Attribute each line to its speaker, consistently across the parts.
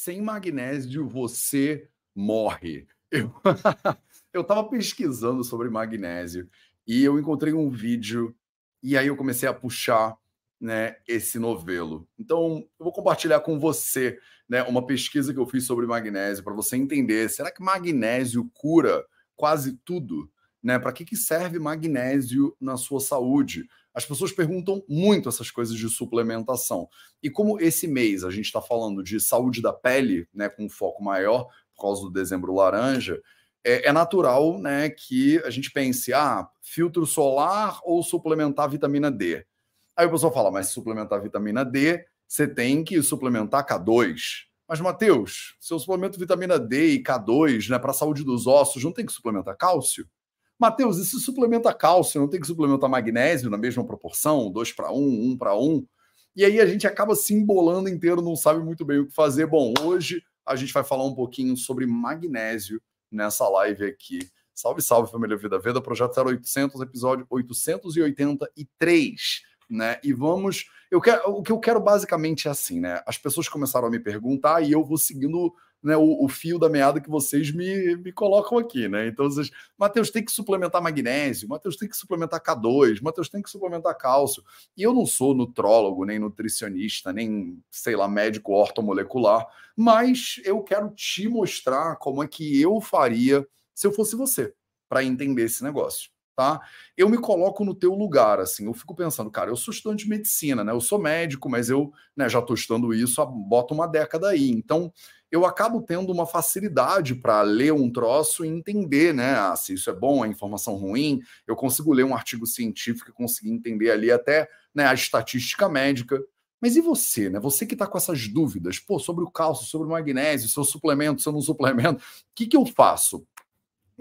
Speaker 1: sem magnésio você morre. Eu estava pesquisando sobre magnésio e eu encontrei um vídeo e aí eu comecei a puxar né, esse novelo. Então, eu vou compartilhar com você né, uma pesquisa que eu fiz sobre magnésio para você entender. Será que magnésio cura quase tudo? Né? Para que, que serve magnésio na sua saúde? As pessoas perguntam muito essas coisas de suplementação. E como esse mês a gente está falando de saúde da pele, né, com um foco maior, por causa do dezembro laranja, é, é, natural né, que a gente pense, ah, filtro solar ou suplementar vitamina D. Aí o pessoal fala, mas suplementar vitamina D, você tem que suplementar K2. Mas, Matheus, se eu suplemento vitamina D e K2 né, para a saúde dos ossos, não tem que suplementar cálcio? Matheus, se suplementa cálcio, não tem que suplementar magnésio na mesma proporção, 2 para 1, 1 para 1? E aí a gente acaba se embolando inteiro, não sabe muito bem o que fazer. Bom, hoje a gente vai falar um pouquinho sobre magnésio nessa live aqui. Salve, salve, família Vida Veda, projeto 0800, episódio 883, né? E vamos, eu quero, o que eu quero basicamente é assim, né? As pessoas começaram a me perguntar e eu vou seguindo né, o, o, fio da meada que vocês me, me colocam aqui, né? Então, vocês, Matheus tem que suplementar magnésio, Matheus tem que suplementar K2, Matheus tem que suplementar cálcio. E eu não sou nutrólogo, nem nutricionista, nem, sei lá, médico ortomolecular, mas eu quero te mostrar como é que eu faria se eu fosse você, para entender esse negócio. Tá? Eu me coloco no teu lugar, assim, eu fico pensando, cara, eu sou estudante de medicina, né? Eu sou médico, mas eu né, já estou estudando isso há bota uma década aí. Então, eu acabo tendo uma facilidade para ler um troço e entender, né? Ah, se isso é bom, é informação ruim. Eu consigo ler um artigo científico e conseguir entender ali até né, a estatística médica. Mas e você, né? Você que está com essas dúvidas, pô, sobre o cálcio, sobre o magnésio, se eu suplemento, se eu não suplemento, o que, que eu faço?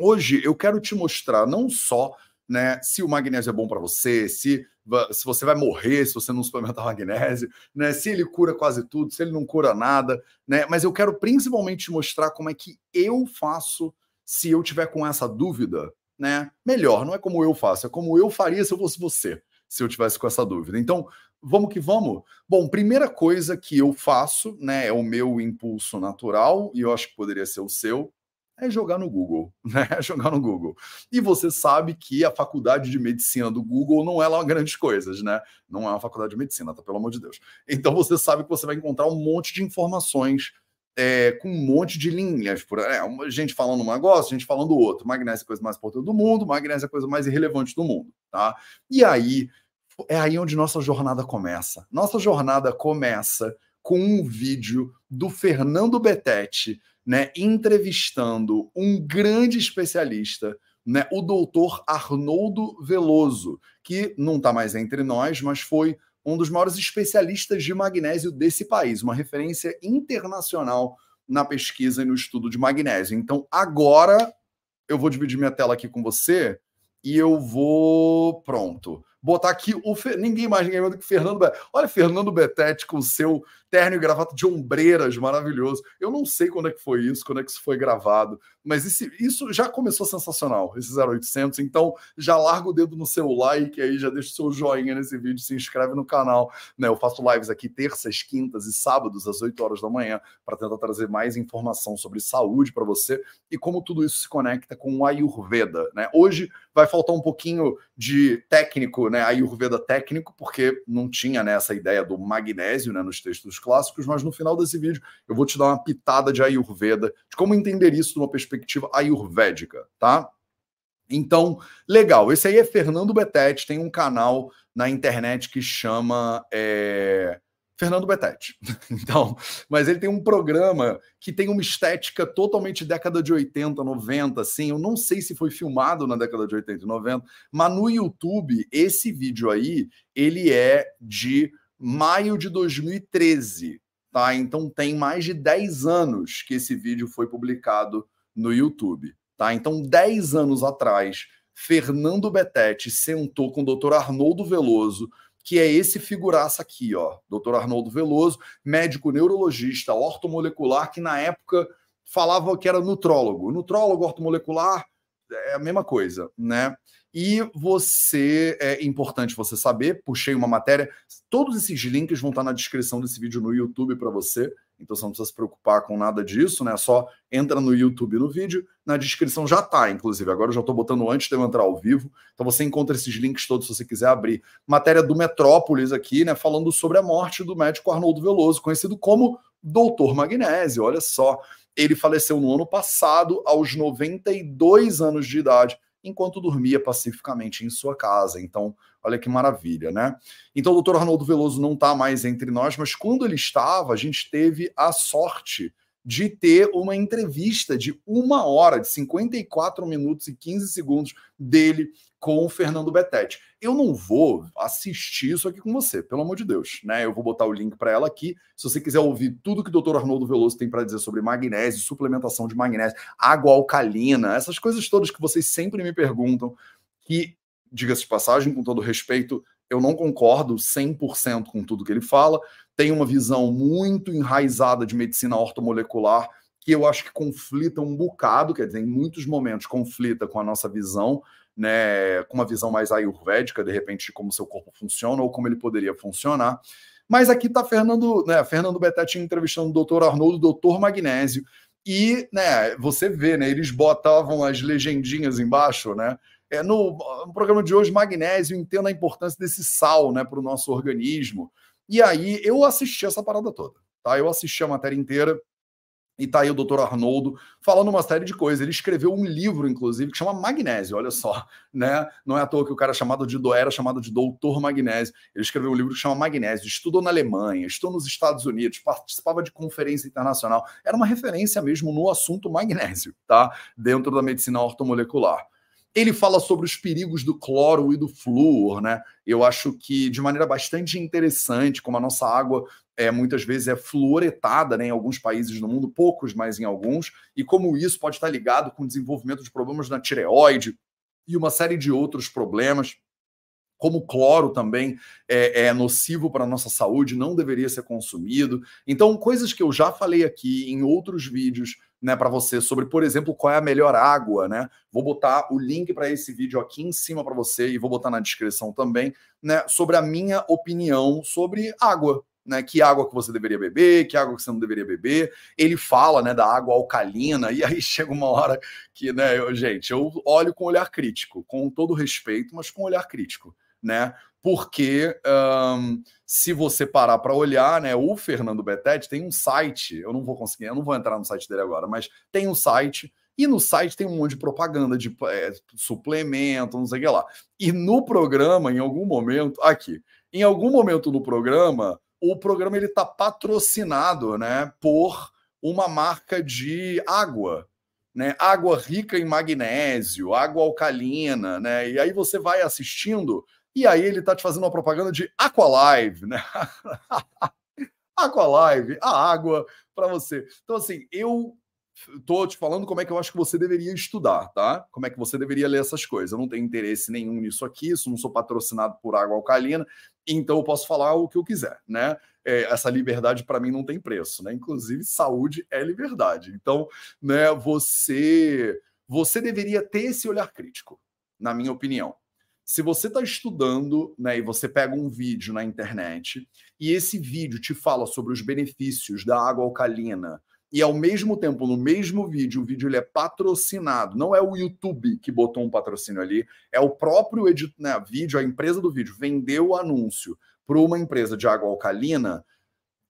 Speaker 1: Hoje eu quero te mostrar não só né, se o magnésio é bom para você, se, se você vai morrer se você não suplementar magnésio, né, se ele cura quase tudo, se ele não cura nada, né, mas eu quero principalmente mostrar como é que eu faço se eu tiver com essa dúvida, né, melhor, não é como eu faço, é como eu faria se eu fosse você, se eu tivesse com essa dúvida. Então, vamos que vamos. Bom, primeira coisa que eu faço, né, é o meu impulso natural, e eu acho que poderia ser o seu, é jogar no Google, né? É jogar no Google. E você sabe que a faculdade de medicina do Google não é lá grandes coisas, né? Não é uma faculdade de medicina, tá? Pelo amor de Deus. Então você sabe que você vai encontrar um monte de informações é, com um monte de linhas. Por, é, gente falando um negócio, gente falando outro. Magnésio é a coisa mais importante do mundo, magnésio é a coisa mais irrelevante do mundo, tá? E aí, é aí onde nossa jornada começa. Nossa jornada começa com um vídeo do Fernando Betete, né, entrevistando um grande especialista, né, o doutor Arnoldo Veloso, que não está mais entre nós, mas foi um dos maiores especialistas de magnésio desse país, uma referência internacional na pesquisa e no estudo de magnésio. Então, agora eu vou dividir minha tela aqui com você e eu vou. Pronto botar aqui o ninguém mais ninguém mais do que Fernando Betete. Olha, Fernando Betete com o seu terno e gravata de ombreiras maravilhoso. Eu não sei quando é que foi isso, quando é que isso foi gravado, mas esse, isso já começou sensacional, esse 0800. Então, já larga o dedo no seu like aí, já deixa o seu joinha nesse vídeo, se inscreve no canal. Né? Eu faço lives aqui terças, quintas e sábados às 8 horas da manhã para tentar trazer mais informação sobre saúde para você e como tudo isso se conecta com o Ayurveda. Né? Hoje vai faltar um pouquinho de técnico, né? Ayurveda técnico, porque não tinha né, essa ideia do magnésio né, nos textos clássicos, mas no final desse vídeo eu vou te dar uma pitada de Ayurveda, de como entender isso de uma perspectiva ayurvédica, tá? Então, legal. Esse aí é Fernando Betete, tem um canal na internet que chama é... Fernando Betete. Então, mas ele tem um programa que tem uma estética totalmente década de 80, 90, assim. Eu não sei se foi filmado na década de 80 e 90, mas no YouTube, esse vídeo aí, ele é de maio de 2013, tá? Então tem mais de 10 anos que esse vídeo foi publicado no YouTube, tá? Então 10 anos atrás, Fernando Betete sentou com o Dr. Arnoldo Veloso, que é esse figuraça aqui, ó, Dr. Arnoldo Veloso, médico neurologista, ortomolecular, que na época falava que era nutrólogo. Nutrólogo ortomolecular é a mesma coisa, né? E você, é importante você saber, puxei uma matéria, todos esses links vão estar na descrição desse vídeo no YouTube para você, Então você não precisa se preocupar com nada disso, né? Só entra no YouTube no vídeo, na descrição já tá, inclusive. Agora eu já estou botando antes de eu entrar ao vivo. Então você encontra esses links todos se você quiser abrir. Matéria do Metrópolis aqui, né? Falando sobre a morte do médico Arnoldo Veloso, conhecido como Doutor Magnésio. Olha só. Ele faleceu no ano passado, aos 92 anos de idade enquanto dormia pacificamente em sua casa. Então, olha que maravilha, né? Então, o doutor Arnoldo Veloso não está mais entre nós, mas quando ele estava, a gente teve a sorte de ter uma entrevista de uma hora, de 54 minutos e 15 segundos dele com o Fernando Betete. Eu não vou assistir isso aqui com você, pelo amor de Deus, né? Eu vou botar o link para ela aqui. Se você quiser ouvir tudo que o Dr. Arnoldo Veloso tem para dizer sobre magnésio, suplementação de magnésio, água alcalina, essas coisas todas que vocês sempre me perguntam, que, diga-se de passagem, com todo respeito, eu não concordo 100% com tudo que ele fala. Tem uma visão muito enraizada de medicina ortomolecular que eu acho que conflita um bocado, quer dizer, em muitos momentos conflita com a nossa visão né, com uma visão mais ayurvédica, de repente, de como seu corpo funciona ou como ele poderia funcionar. Mas aqui está Fernando, né, Fernando Betete entrevistando o doutor Arnoldo, doutor Magnésio, e né, você vê, né, eles botavam as legendinhas embaixo, né? É, no, no programa de hoje, magnésio, entenda a importância desse sal né, para o nosso organismo. E aí eu assisti essa parada toda. Tá? Eu assisti a matéria inteira. E tá aí o doutor Arnoldo falando uma série de coisas. Ele escreveu um livro, inclusive, que chama Magnésio, olha só, né? Não é à toa que o cara chamado de era chamado de doutor Magnésio. Ele escreveu um livro que chama Magnésio, estudou na Alemanha, estudou nos Estados Unidos, participava de conferência internacional. Era uma referência mesmo no assunto magnésio, tá? Dentro da medicina ortomolecular. Ele fala sobre os perigos do cloro e do flúor, né? Eu acho que de maneira bastante interessante, como a nossa água é, muitas vezes é fluoretada né, em alguns países do mundo, poucos, mas em alguns, e como isso pode estar ligado com o desenvolvimento de problemas na tireoide e uma série de outros problemas como cloro também é, é, nocivo para a nossa saúde, não deveria ser consumido. Então, coisas que eu já falei aqui em outros vídeos né, para você sobre, por exemplo, qual é a melhor água, né? Vou botar o link para esse vídeo aqui em cima para você e vou botar na descrição também, né, sobre a minha opinião sobre água, né, que água que você deveria beber, que água que você não deveria beber. Ele fala, né, da água alcalina e aí chega uma hora que, né, eu, gente, eu olho com olhar crítico, com todo respeito, mas com olhar crítico, né? Porque um, se você parar para olhar, né, o Fernando Betete tem um site, eu não vou conseguir, eu não vou entrar no site dele agora, mas tem um site e no site tem um monte de propaganda de é, suplemento, não sei o que lá. E no programa, em algum momento, aqui, em algum momento no programa, o programa ele está patrocinado, né, por uma marca de água, né, água rica em magnésio, água alcalina, né, e aí você vai assistindo e aí ele está te fazendo uma propaganda de Aqualive, né? Aqualive, a água para você. Então assim, eu tô te falando como é que eu acho que você deveria estudar, tá? Como é que você deveria ler essas coisas. Eu não tenho interesse nenhum nisso aqui, isso não sou patrocinado por água alcalina, então eu posso falar o que eu quiser, né? É, essa liberdade para mim não tem preço, né? Inclusive saúde é liberdade. Então, né? Você você deveria ter esse olhar crítico, na minha opinião. Se você está estudando, né, e você pega um vídeo na internet e esse vídeo te fala sobre os benefícios da água alcalina, e ao mesmo tempo, no mesmo vídeo, o vídeo ele é patrocinado. Não é o YouTube que botou um patrocínio ali, é o próprio edit, né, vídeo, a empresa do vídeo vendeu o anúncio para uma empresa de água alcalina.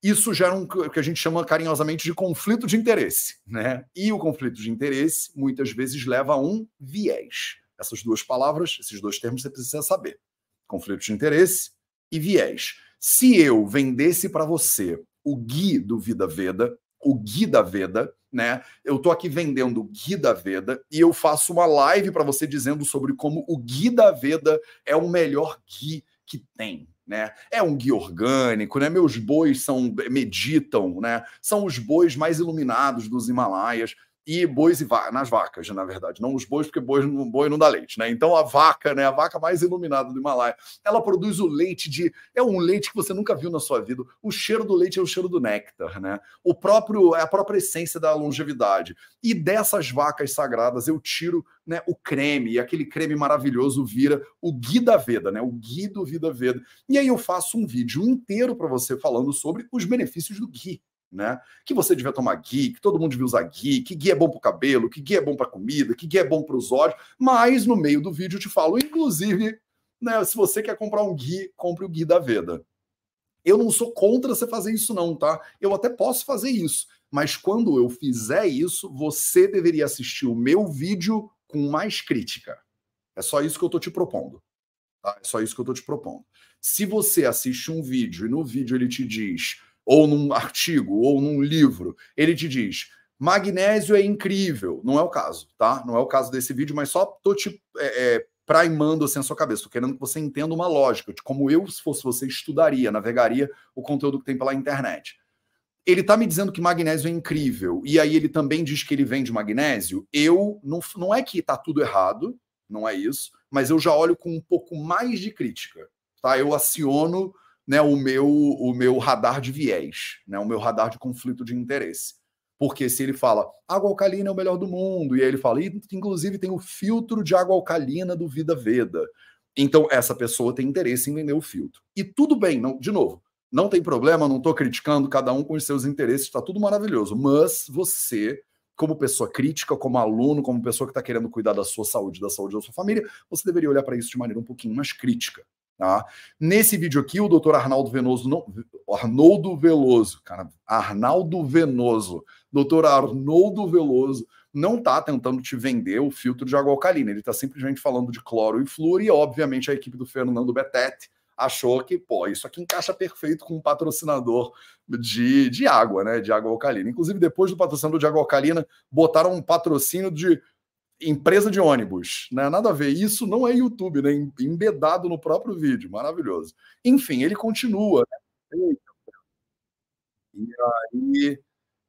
Speaker 1: Isso gera um que a gente chama carinhosamente de conflito de interesse, né? E o conflito de interesse muitas vezes leva a um viés. Essas duas palavras, esses dois termos você precisa saber: conflito de interesse e viés. Se eu vendesse para você o Gui do Vida Veda, o Gui da Veda, né? Eu tô aqui vendendo o Gui da Veda e eu faço uma live para você dizendo sobre como o Gui da Veda é o melhor Gui que tem. Né? É um guia orgânico, né? Meus bois são meditam, né? São os bois mais iluminados dos Himalaias e bois e va nas vacas, na verdade, não os bois, porque boi, boi não dá leite, né? Então a vaca, né, a vaca mais iluminada do Himalaia, ela produz o leite de é um leite que você nunca viu na sua vida. O cheiro do leite é o cheiro do néctar, né? O próprio é a própria essência da longevidade. E dessas vacas sagradas eu tiro, né, o creme, e aquele creme maravilhoso vira o Gui da Veda, né? O Gui do Vida Veda. E aí eu faço um vídeo inteiro para você falando sobre os benefícios do Gui né? Que você devia tomar ghee, que todo mundo devia usar ghee, que ghee é bom para o cabelo, que ghee é bom para comida, que ghee é bom para os olhos. Mas no meio do vídeo eu te falo, inclusive, né, se você quer comprar um ghee, compre o ghee da Veda. Eu não sou contra você fazer isso, não, tá? Eu até posso fazer isso, mas quando eu fizer isso, você deveria assistir o meu vídeo com mais crítica. É só isso que eu tô te propondo. Tá? É só isso que eu tô te propondo. Se você assiste um vídeo e no vídeo ele te diz, ou num artigo, ou num livro, ele te diz magnésio é incrível. Não é o caso, tá? Não é o caso desse vídeo, mas só tô te é, é, primando assim a sua cabeça. Tô querendo que você entenda uma lógica de como eu, se fosse você, estudaria, navegaria o conteúdo que tem pela internet. Ele tá me dizendo que magnésio é incrível, e aí ele também diz que ele vende magnésio. Eu, não, não é que tá tudo errado, não é isso, mas eu já olho com um pouco mais de crítica, tá? Eu aciono né, o, meu, o meu radar de viés, né, o meu radar de conflito de interesse. Porque se ele fala água alcalina é o melhor do mundo, e aí ele fala, inclusive tem o filtro de água alcalina do Vida Veda. Então, essa pessoa tem interesse em vender o filtro. E tudo bem, não, de novo, não tem problema, não estou criticando cada um com os seus interesses, está tudo maravilhoso. Mas você como pessoa crítica, como aluno, como pessoa que está querendo cuidar da sua saúde, da saúde da sua família, você deveria olhar para isso de maneira um pouquinho mais crítica. Tá? Nesse vídeo aqui, o doutor Arnaldo Venoso, não, Veloso, cara, Arnaldo Venoso, doutor Arnoldo Veloso, não está tentando te vender o filtro de água alcalina, ele está simplesmente falando de cloro e flúor, e obviamente a equipe do Fernando Betete achou que, pô, isso aqui encaixa perfeito com um patrocinador de, de água, né? De água alcalina. Inclusive, depois do patrocinador de água alcalina, botaram um patrocínio de empresa de ônibus, né? Nada a ver. Isso não é YouTube, né? Embedado no próprio vídeo. Maravilhoso. Enfim, ele continua. Né? E aí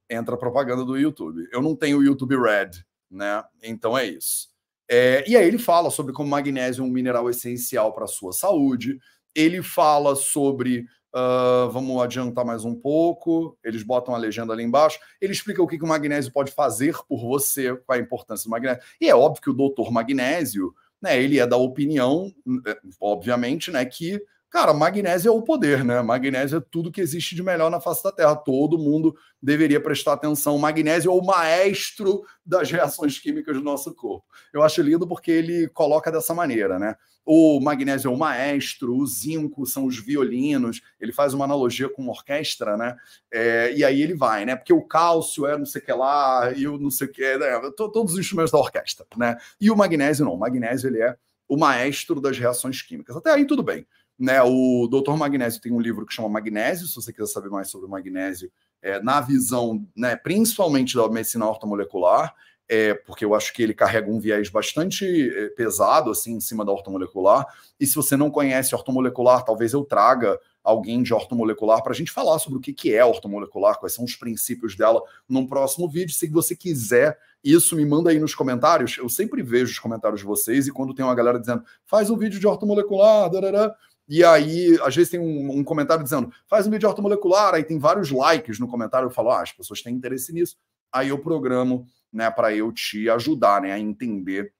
Speaker 1: entra a propaganda do YouTube. Eu não tenho YouTube Red, né? Então é isso. É, e aí ele fala sobre como magnésio é um mineral essencial para a sua saúde, ele fala sobre. Uh, vamos adiantar mais um pouco. Eles botam a legenda ali embaixo. Ele explica o que, que o magnésio pode fazer por você, qual a importância do magnésio. E é óbvio que o doutor Magnésio, né, ele é da opinião, é, obviamente, né, que Cara, magnésio é o poder, né? Magnésio é tudo que existe de melhor na face da Terra. Todo mundo deveria prestar atenção. Magnésio é o maestro das reações químicas do nosso corpo. Eu acho lindo porque ele coloca dessa maneira, né? O magnésio é o maestro, o zinco são os violinos. Ele faz uma analogia com uma orquestra, né? É, e aí ele vai, né? Porque o cálcio é não sei o que lá, e o não sei o que, né? todos os instrumentos da orquestra, né? E o magnésio não. O magnésio ele é o maestro das reações químicas. Até aí tudo bem. Né, o Dr. Magnésio tem um livro que chama Magnésio, se você quiser saber mais sobre o magnésio, é, na visão, né, principalmente da medicina ortomolecular, é, porque eu acho que ele carrega um viés bastante é, pesado assim em cima da ortomolecular. E se você não conhece ortomolecular, talvez eu traga alguém de ortomolecular para a gente falar sobre o que, que é ortomolecular, quais são os princípios dela num próximo vídeo. Se você quiser isso, me manda aí nos comentários. Eu sempre vejo os comentários de vocês e quando tem uma galera dizendo faz um vídeo de ortomolecular, darará, e aí, às vezes tem um, um, comentário dizendo, faz um vídeo ortomolecular, aí tem vários likes no comentário, eu falo, ah, as pessoas têm interesse nisso. Aí eu programo, né, para eu te ajudar, né, a entender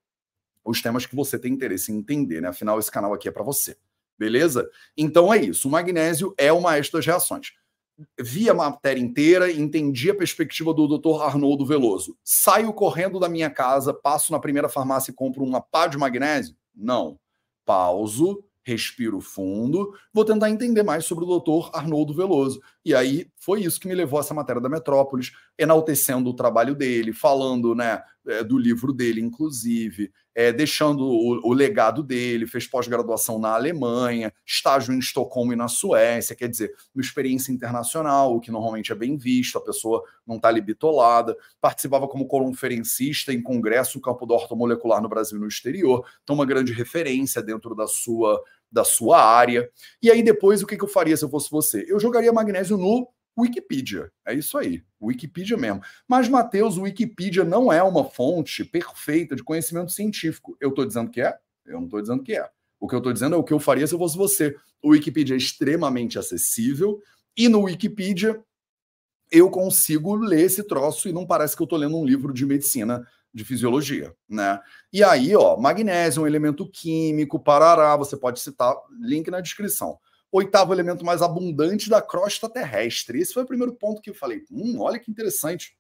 Speaker 1: os temas que você tem interesse em entender, né? Afinal, esse canal aqui é para você. Beleza? Então é isso. O magnésio é o maestro das reações. Vi a matéria inteira, entendi a perspectiva do Dr. Arnoldo Veloso. Saio correndo da minha casa, passo na primeira farmácia e compro uma pá de magnésio? Não. Pauso, respiro fundo, vou tentar entender mais sobre o doutor Arnoldo Veloso. E aí foi isso que me levou a essa matéria da Metrópolis, enaltecendo o trabalho dele, falando né, é, do livro dele, inclusive, é, deixando o, o, legado dele, fez pós-graduação na Alemanha, estágio em Estocolmo e na Suécia, quer dizer, uma experiência internacional, o que normalmente é bem visto, a pessoa não está ali bitolada, participava como conferencista em congresso no campo da ortomolecular no Brasil e no exterior, então uma grande referência dentro da sua da sua área. E aí depois o que, que eu faria se eu fosse você? Eu jogaria magnésio no Wikipedia. É isso aí, Wikipedia mesmo. Mas, Matheus, o Wikipedia não é uma fonte perfeita de conhecimento científico. Eu estou dizendo que é? Eu não estou dizendo que é. O que eu estou dizendo é o que eu faria se eu fosse você. O Wikipedia é extremamente acessível e no Wikipedia eu consigo ler esse troço e não parece que eu estou lendo um livro de medicina de fisiologia, né? E aí, ó, magnésio, um elemento químico, parará, você pode citar, link na descrição. oitavo elemento mais abundante da crosta terrestre. Esse foi o primeiro ponto que eu falei. Hum, olha que interessante.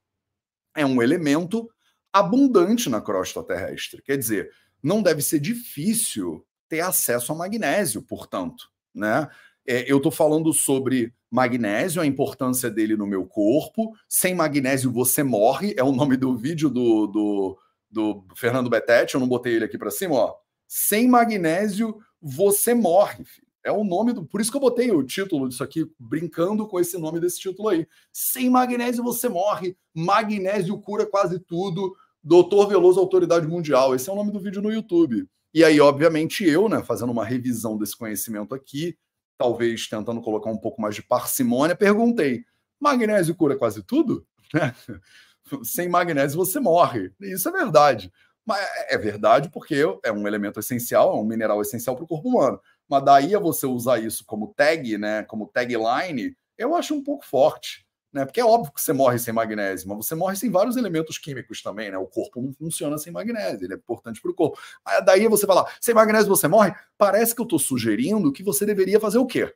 Speaker 1: É um elemento abundante na crosta terrestre. Quer dizer, não deve ser difícil ter acesso a magnésio, portanto, né? É, eu estou falando sobre magnésio, a importância dele no meu corpo. Sem magnésio você morre, é o nome do vídeo do, do, do Fernando Betete, eu não botei ele aqui para cima, ó. Sem magnésio você morre, filho. É o nome do. Por isso que eu botei o título disso aqui, brincando com esse nome desse título aí. Sem magnésio você morre. Magnésio cura quase tudo. Doutor Veloso, Autoridade Mundial. Esse é o nome do vídeo no YouTube. E aí, obviamente, eu, né, fazendo uma revisão desse conhecimento aqui, talvez tentando colocar um pouco mais de parcimônia, perguntei: magnésio cura quase tudo? Sem magnésio você morre. Isso é verdade. Mas é, é verdade porque é um elemento essencial, é um mineral essencial para o corpo humano. Mas daí a você usar isso como tag, né, como tagline, eu acho um pouco forte. Né? Porque é óbvio que você morre sem magnésio, mas você morre sem vários elementos químicos também, né? O corpo não funciona sem magnésio, ele é importante para o corpo. Aí daí você falar, sem magnésio você morre? Parece que eu estou sugerindo que você deveria fazer o quê?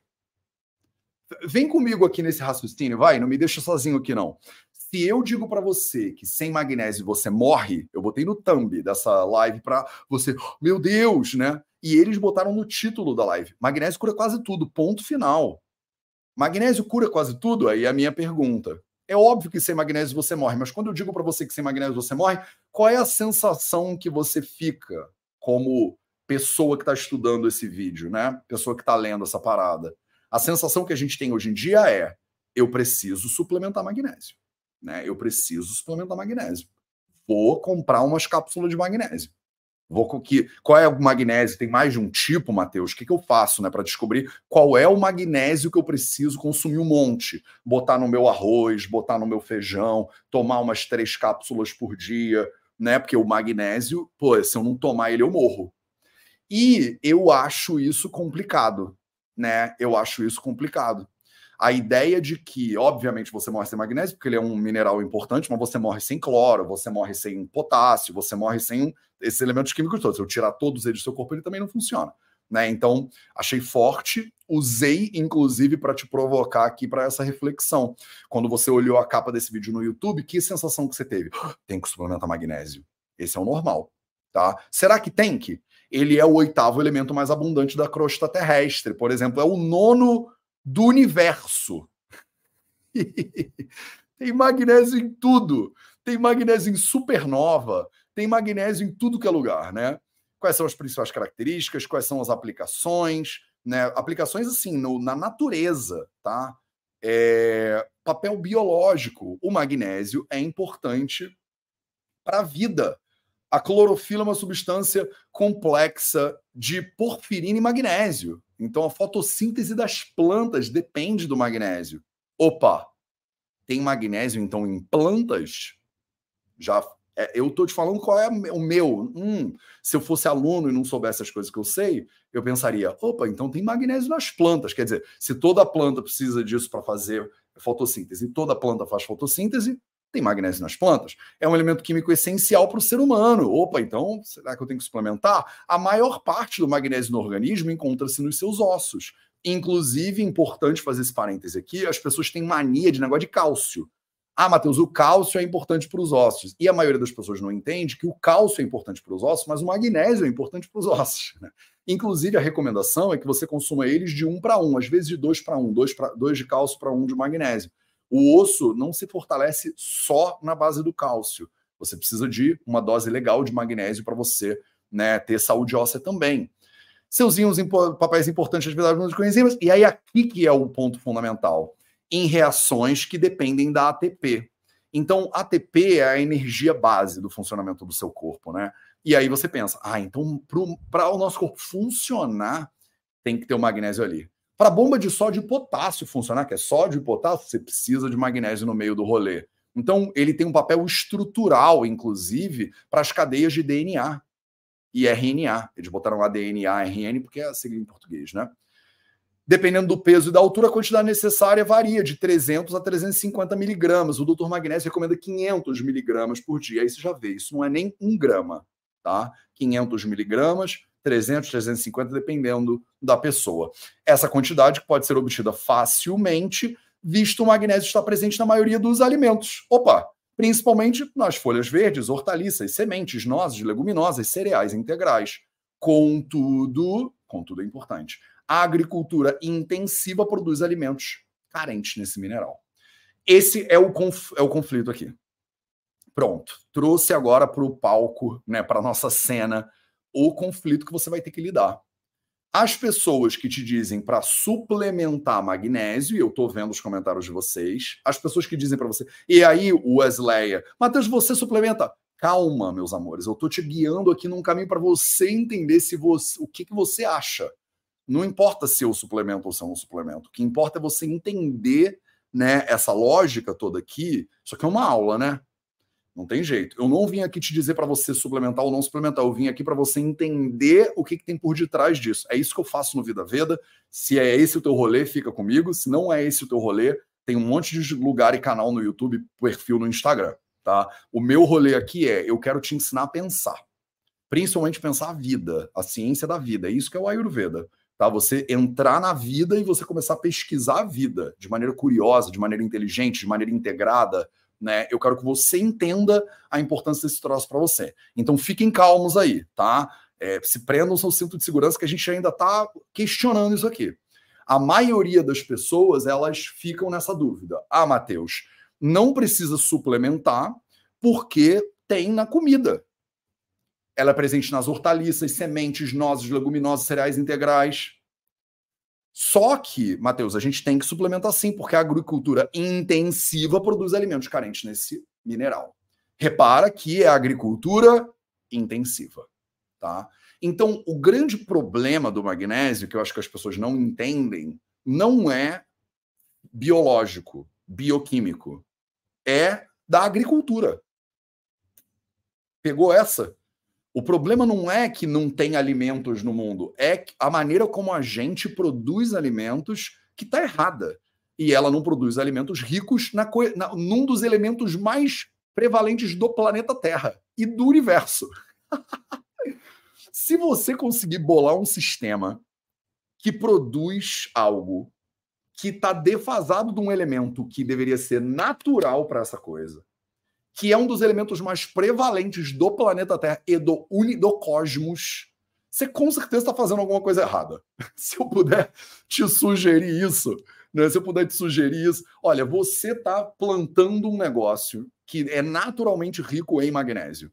Speaker 1: Vem comigo aqui nesse raciocínio, vai, não me deixa sozinho aqui não. Se eu digo para você que sem magnésio você morre, eu botei no thumb dessa live para você, meu Deus, né? E eles botaram no título da live: magnésio cura quase tudo, ponto final. Magnésio cura quase tudo? Aí é a minha pergunta. É óbvio que sem magnésio você morre, mas quando eu digo para você que sem magnésio você morre, qual é a sensação que você fica como pessoa que está estudando esse vídeo, né? Pessoa que está lendo essa parada. A sensação que a gente tem hoje em dia é: eu preciso suplementar magnésio, né? Eu preciso suplementar magnésio. Vou comprar umas cápsulas de magnésio. Vou que qual é o magnésio? Tem mais de um tipo, Matheus. O que, que eu faço, né, para descobrir qual é o magnésio que eu preciso consumir um monte, botar no meu arroz, botar no meu feijão, tomar umas três cápsulas por dia, né? Porque o magnésio, pô, se eu não tomar ele eu morro. E eu acho isso complicado, né? Eu acho isso complicado a ideia de que, obviamente, você morre sem magnésio, porque ele é um mineral importante, mas você morre sem cloro, você morre sem potássio, você morre sem esses elementos químicos todos. Se eu tirar todos eles do seu corpo, ele também não funciona. Né? Então, achei forte, usei inclusive para te provocar aqui para essa reflexão. Quando você olhou a capa desse vídeo no YouTube, que sensação que você teve? Tem que suplementar magnésio. Esse é o normal, tá? Será que tem que? Ele é o oitavo elemento mais abundante da crosta terrestre, por exemplo, é o nono do universo. tem magnésio em tudo. Tem magnésio em supernova, tem magnésio em tudo que é lugar, né? Quais são as principais características, quais são as aplicações, né? Aplicações assim, no, na natureza, tá? É, papel biológico. O magnésio é importante para a vida. A clorofila é uma substância complexa de porfirina e magnésio. Então a fotossíntese das plantas depende do magnésio. Opa, tem magnésio então em plantas? Já é, eu estou te falando qual é o meu. Hum, se eu fosse aluno e não soubesse as coisas que eu sei, eu pensaria: opa, então tem magnésio nas plantas. Quer dizer, se toda planta precisa disso para fazer fotossíntese toda planta faz fotossíntese, tem magnésio nas plantas. É um elemento químico essencial para o ser humano. Opa, então será que eu tenho que suplementar? A maior parte do magnésio no organismo encontra-se nos seus ossos. Inclusive, importante fazer esse parêntese aqui, as pessoas têm mania de negócio de cálcio. Ah, Matheus, o cálcio é importante para os ossos. E a maioria das pessoas não entende que o cálcio é importante para os ossos, mas o magnésio é importante para os ossos. Né? Inclusive, a recomendação é que você consuma eles de um para um, às vezes de dois para um, dois, pra, dois de cálcio para um de magnésio. O osso não se fortalece só na base do cálcio. Você precisa de uma dose legal de magnésio para você né, ter saúde óssea também. Seuzinhos papéis importantes de atividade das coenzimas. E aí aqui que é o ponto fundamental. Em reações que dependem da ATP. Então, ATP é a energia base do funcionamento do seu corpo, né? E aí você pensa, ah, então para o nosso corpo funcionar, tem que ter o magnésio ali. Para bomba de sódio e potássio funcionar, que é sódio e potássio, você precisa de magnésio no meio do rolê. Então, ele tem um papel estrutural, inclusive, para as cadeias de DNA e RNA. Eles botaram ADN, ARN, porque é a sigla em português, né? Dependendo do peso e da altura, a quantidade necessária varia de 300 a 350 miligramas. O doutor Magnésio recomenda 500 miligramas por dia. Aí você já vê, isso não é nem um grama, tá? 500 miligramas 300, 350, dependendo da pessoa. Essa quantidade pode ser obtida facilmente, visto o magnésio estar presente na maioria dos alimentos. Opa! Principalmente nas folhas verdes, hortaliças, sementes, nozes, leguminosas, cereais integrais. Contudo, contudo é importante, a agricultura intensiva produz alimentos carentes nesse mineral. Esse é o, é o conflito aqui. Pronto, trouxe agora para o palco, né, para nossa cena, o conflito que você vai ter que lidar. As pessoas que te dizem para suplementar magnésio, e eu estou vendo os comentários de vocês, as pessoas que dizem para você, e aí, Wesley, Matheus, você suplementa? Calma, meus amores, eu estou te guiando aqui num caminho para você entender se você, o que, que você acha. Não importa se eu suplemento ou se eu não suplemento. O que importa é você entender né, essa lógica toda aqui. Isso aqui é uma aula, né? Não tem jeito. Eu não vim aqui te dizer para você suplementar ou não suplementar. Eu vim aqui para você entender o que, que, tem por detrás disso. É isso que eu faço no Vida Veda. Se é esse o teu rolê, fica comigo. Se não é esse o teu rolê, tem um monte de lugar e canal no YouTube, perfil no Instagram. Tá? O meu rolê aqui é: eu quero te ensinar a pensar. Principalmente pensar a vida, a ciência da vida. É isso que é o Ayurveda. Tá? Você entrar na vida e você começar a pesquisar a vida de maneira curiosa, de maneira inteligente, de maneira integrada né? Eu quero que você entenda a importância desse troço para você. Então fiquem calmos aí, tá? É, se prendam seu cinto de segurança que a gente ainda está questionando isso aqui. A maioria das pessoas elas ficam nessa dúvida. Ah, Matheus, não precisa suplementar porque tem na comida. Ela é presente nas hortaliças, sementes, nozes, leguminosas, cereais integrais. Só que, Matheus, a gente tem que suplementar sim, porque a agricultura intensiva produz alimentos carentes nesse mineral. Repara que é agricultura intensiva, tá? Então, o grande problema do magnésio, que eu acho que as pessoas não entendem, não é biológico, bioquímico, é da agricultura. Pegou essa? O problema não é que não tem alimentos no mundo, é a maneira como a gente produz alimentos que está errada. E ela não produz alimentos ricos na, na, num dos elementos mais prevalentes do planeta Terra e do universo. Se você conseguir bolar um sistema que produz algo que está defasado de um elemento que deveria ser natural para essa coisa, que é um dos elementos mais prevalentes do planeta Terra e do, uni, do cosmos, você com certeza está fazendo alguma coisa errada. Se eu puder te sugerir isso, né? se eu puder te sugerir isso, olha, você está plantando um negócio que é naturalmente rico em magnésio.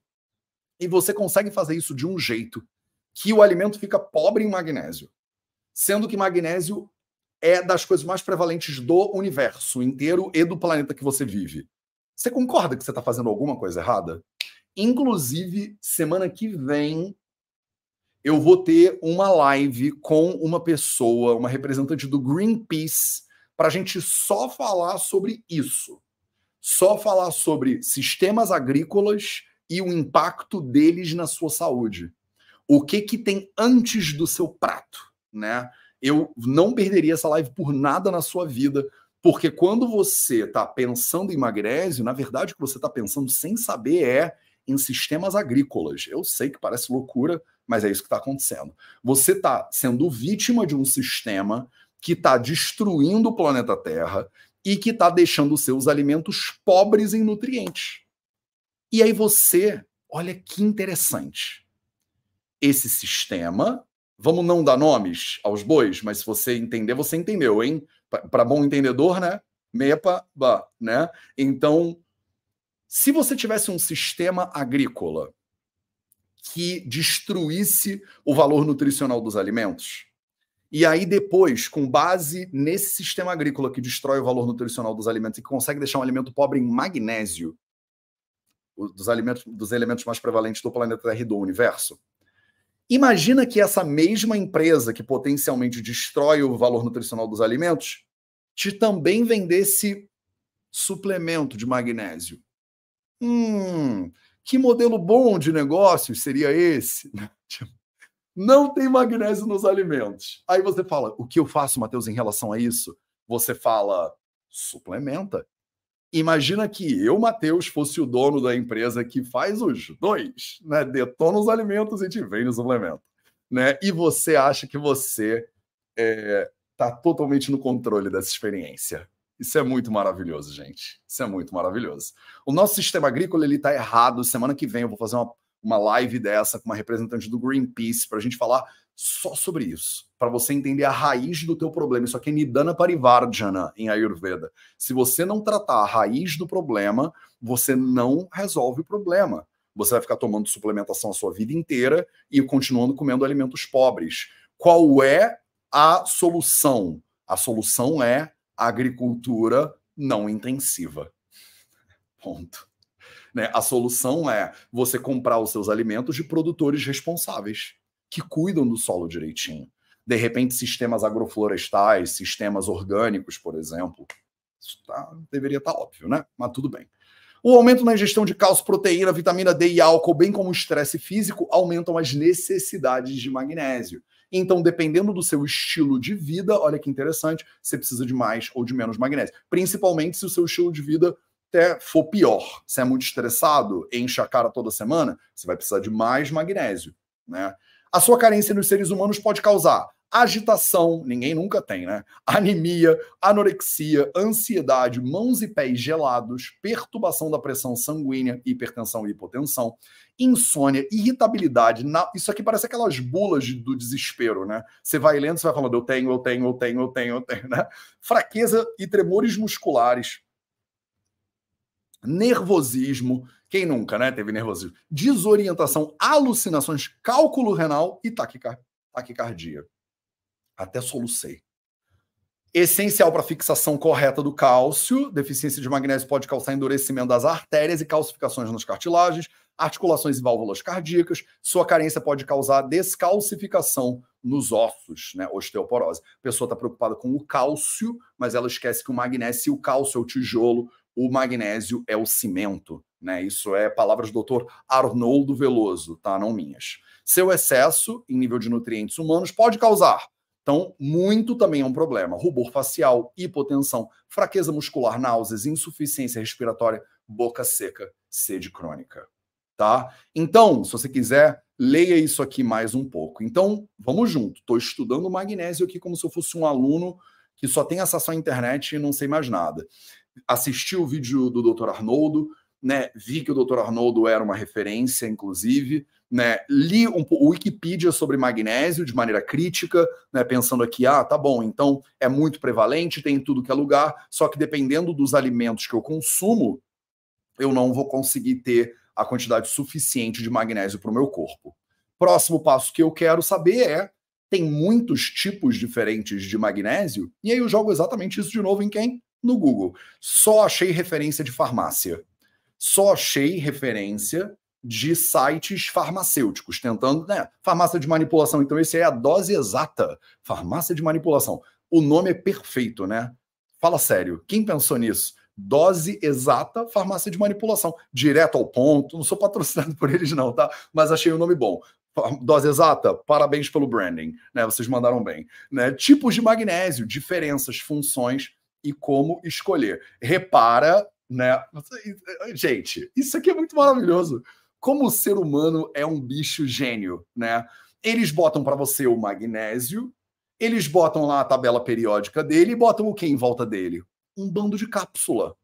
Speaker 1: E você consegue fazer isso de um jeito que o alimento fica pobre em magnésio. Sendo que magnésio é das coisas mais prevalentes do universo inteiro e do planeta que você vive. Você concorda que você está fazendo alguma coisa errada? Inclusive, semana que vem, eu vou ter uma live com uma pessoa, uma representante do Greenpeace, para a gente só falar sobre isso. Só falar sobre sistemas agrícolas e o impacto deles na sua saúde. O que que tem antes do seu prato, né? Eu não perderia essa live por nada na sua vida, porque quando você está pensando em magnésio, na verdade o que você está pensando sem saber é em sistemas agrícolas. Eu sei que parece loucura, mas é isso que está acontecendo. Você está sendo vítima de um sistema que está destruindo o planeta Terra e que está deixando seus alimentos pobres em nutrientes. E aí você, olha que interessante. Esse sistema, vamos não dar nomes aos bois, mas se você entender, você entendeu, hein? Para bom entendedor, né? Mepa, ba, né? Então, se você tivesse um sistema agrícola que destruísse o valor nutricional dos alimentos, e aí depois, com base nesse sistema agrícola que destrói o valor nutricional dos alimentos e que consegue deixar um alimento pobre em magnésio, dos alimentos dos elementos mais prevalentes do planeta Terra e do universo, Imagina que essa mesma empresa que potencialmente destrói o valor nutricional dos alimentos te também vendesse suplemento de magnésio. Hum, que modelo bom de negócio seria esse? Não tem magnésio nos alimentos. Aí você fala, o que eu faço, Matheus, em relação a isso? Você fala, suplementa. Imagina que eu, Matheus, fosse o dono da empresa que faz os dois, né? Detona os alimentos e te vende o suplemento. né? E você acha que você está é, totalmente no controle dessa experiência. Isso é muito maravilhoso, gente. Isso é muito maravilhoso. O nosso sistema agrícola ele está errado. Semana que vem eu vou fazer uma, uma live dessa com uma representante do Greenpeace para a gente falar só sobre isso, para você entender a raiz do teu problema. Isso aqui é Nidana Parivardhana em Ayurveda. Se você não tratar a raiz do problema, você não resolve o problema. Você vai ficar tomando suplementação a sua vida inteira e continuando comendo alimentos pobres. Qual é a solução? A solução é agricultura não intensiva. Ponto. Né? A solução é você comprar os seus alimentos de produtores responsáveis, que cuidam do solo direitinho. De repente, sistemas agroflorestais, sistemas orgânicos, por exemplo. Isso tá, deveria estar tá óbvio, né? Mas tudo bem. O aumento na ingestão de cálcio, proteína, vitamina D e álcool, bem como o estresse físico, aumentam as necessidades de magnésio. Então, dependendo do seu estilo de vida, olha que interessante, você precisa de mais ou de menos magnésio. Principalmente se o seu estilo de vida até for pior. Se é muito estressado, enche a cara toda semana, você vai precisar de mais magnésio. Né? A sua carência nos seres humanos pode causar agitação, ninguém nunca tem, né? Anemia, anorexia, ansiedade, mãos e pés gelados, perturbação da pressão sanguínea, hipertensão e hipotensão, insônia, irritabilidade. Na... Isso aqui parece aquelas bulas do desespero, né? Você vai lendo, você vai falando, eu tenho, eu tenho, eu tenho, eu tenho, eu tenho, né? Fraqueza e tremores musculares, nervosismo, quem nunca, né? Teve nervosismo, desorientação, alucinações, cálculo renal e taquicardia até solucei. Essencial para fixação correta do cálcio. Deficiência de magnésio pode causar endurecimento das artérias e calcificações nas cartilagens, articulações e válvulas cardíacas. Sua carência pode causar descalcificação nos ossos, né? Osteoporose. A pessoa está preocupada com o cálcio, mas ela esquece que o magnésio, se o cálcio é o tijolo, o magnésio é o cimento. Né? Isso é palavras do doutor Arnoldo Veloso, tá? Não minhas. Seu excesso em nível de nutrientes humanos pode causar então, muito também é um problema. Rubor facial, hipotensão, fraqueza muscular, náuseas, insuficiência respiratória, boca seca, sede crônica. Tá? Então, se você quiser, leia isso aqui mais um pouco. Então, vamos junto. Estou estudando magnésio aqui como se eu fosse um aluno que só tem acesso à internet e não sei mais nada. Assisti o vídeo do Dr. Arnoldo, né? Vi que o Dr. Arnoldo era uma referência, inclusive né, li um, o Wikipedia sobre magnésio de maneira crítica, né, pensando aqui, ah, tá bom, então é muito prevalente, tem em tudo que é lugar, só que dependendo dos alimentos que eu consumo, eu não vou conseguir ter a quantidade suficiente de magnésio para o meu corpo. Próximo passo que eu quero saber é: tem muitos tipos diferentes de magnésio? E aí eu jogo exatamente isso de novo em quem? No Google. Só achei referência de farmácia. Só achei referência de sites farmacêuticos, tentando, né? Farmácia de manipulação, então esse é a dose exata. Farmácia de manipulação. O nome é perfeito, né? Fala sério, quem pensou nisso? Dose exata, farmácia de manipulação. Direto ao ponto, não sou patrocinado por eles, não, tá? Mas achei o nome bom. Dose exata, parabéns pelo branding, né? Vocês mandaram bem. Né? Tipos de magnésio, diferenças, funções e como escolher. Repara, né? Gente, isso aqui é muito maravilhoso como o ser humano é um bicho gênio, né? Eles botam para você o magnésio, eles botam lá a tabela periódica dele e botam o que em volta dele? Um bando de cápsula.